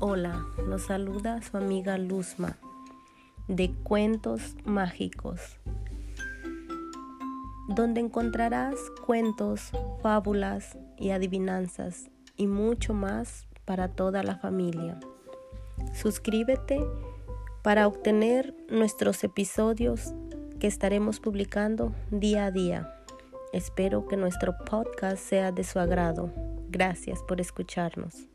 Hola, los saluda su amiga Luzma de Cuentos Mágicos, donde encontrarás cuentos, fábulas y adivinanzas y mucho más para toda la familia. Suscríbete para obtener nuestros episodios que estaremos publicando día a día. Espero que nuestro podcast sea de su agrado. Gracias por escucharnos.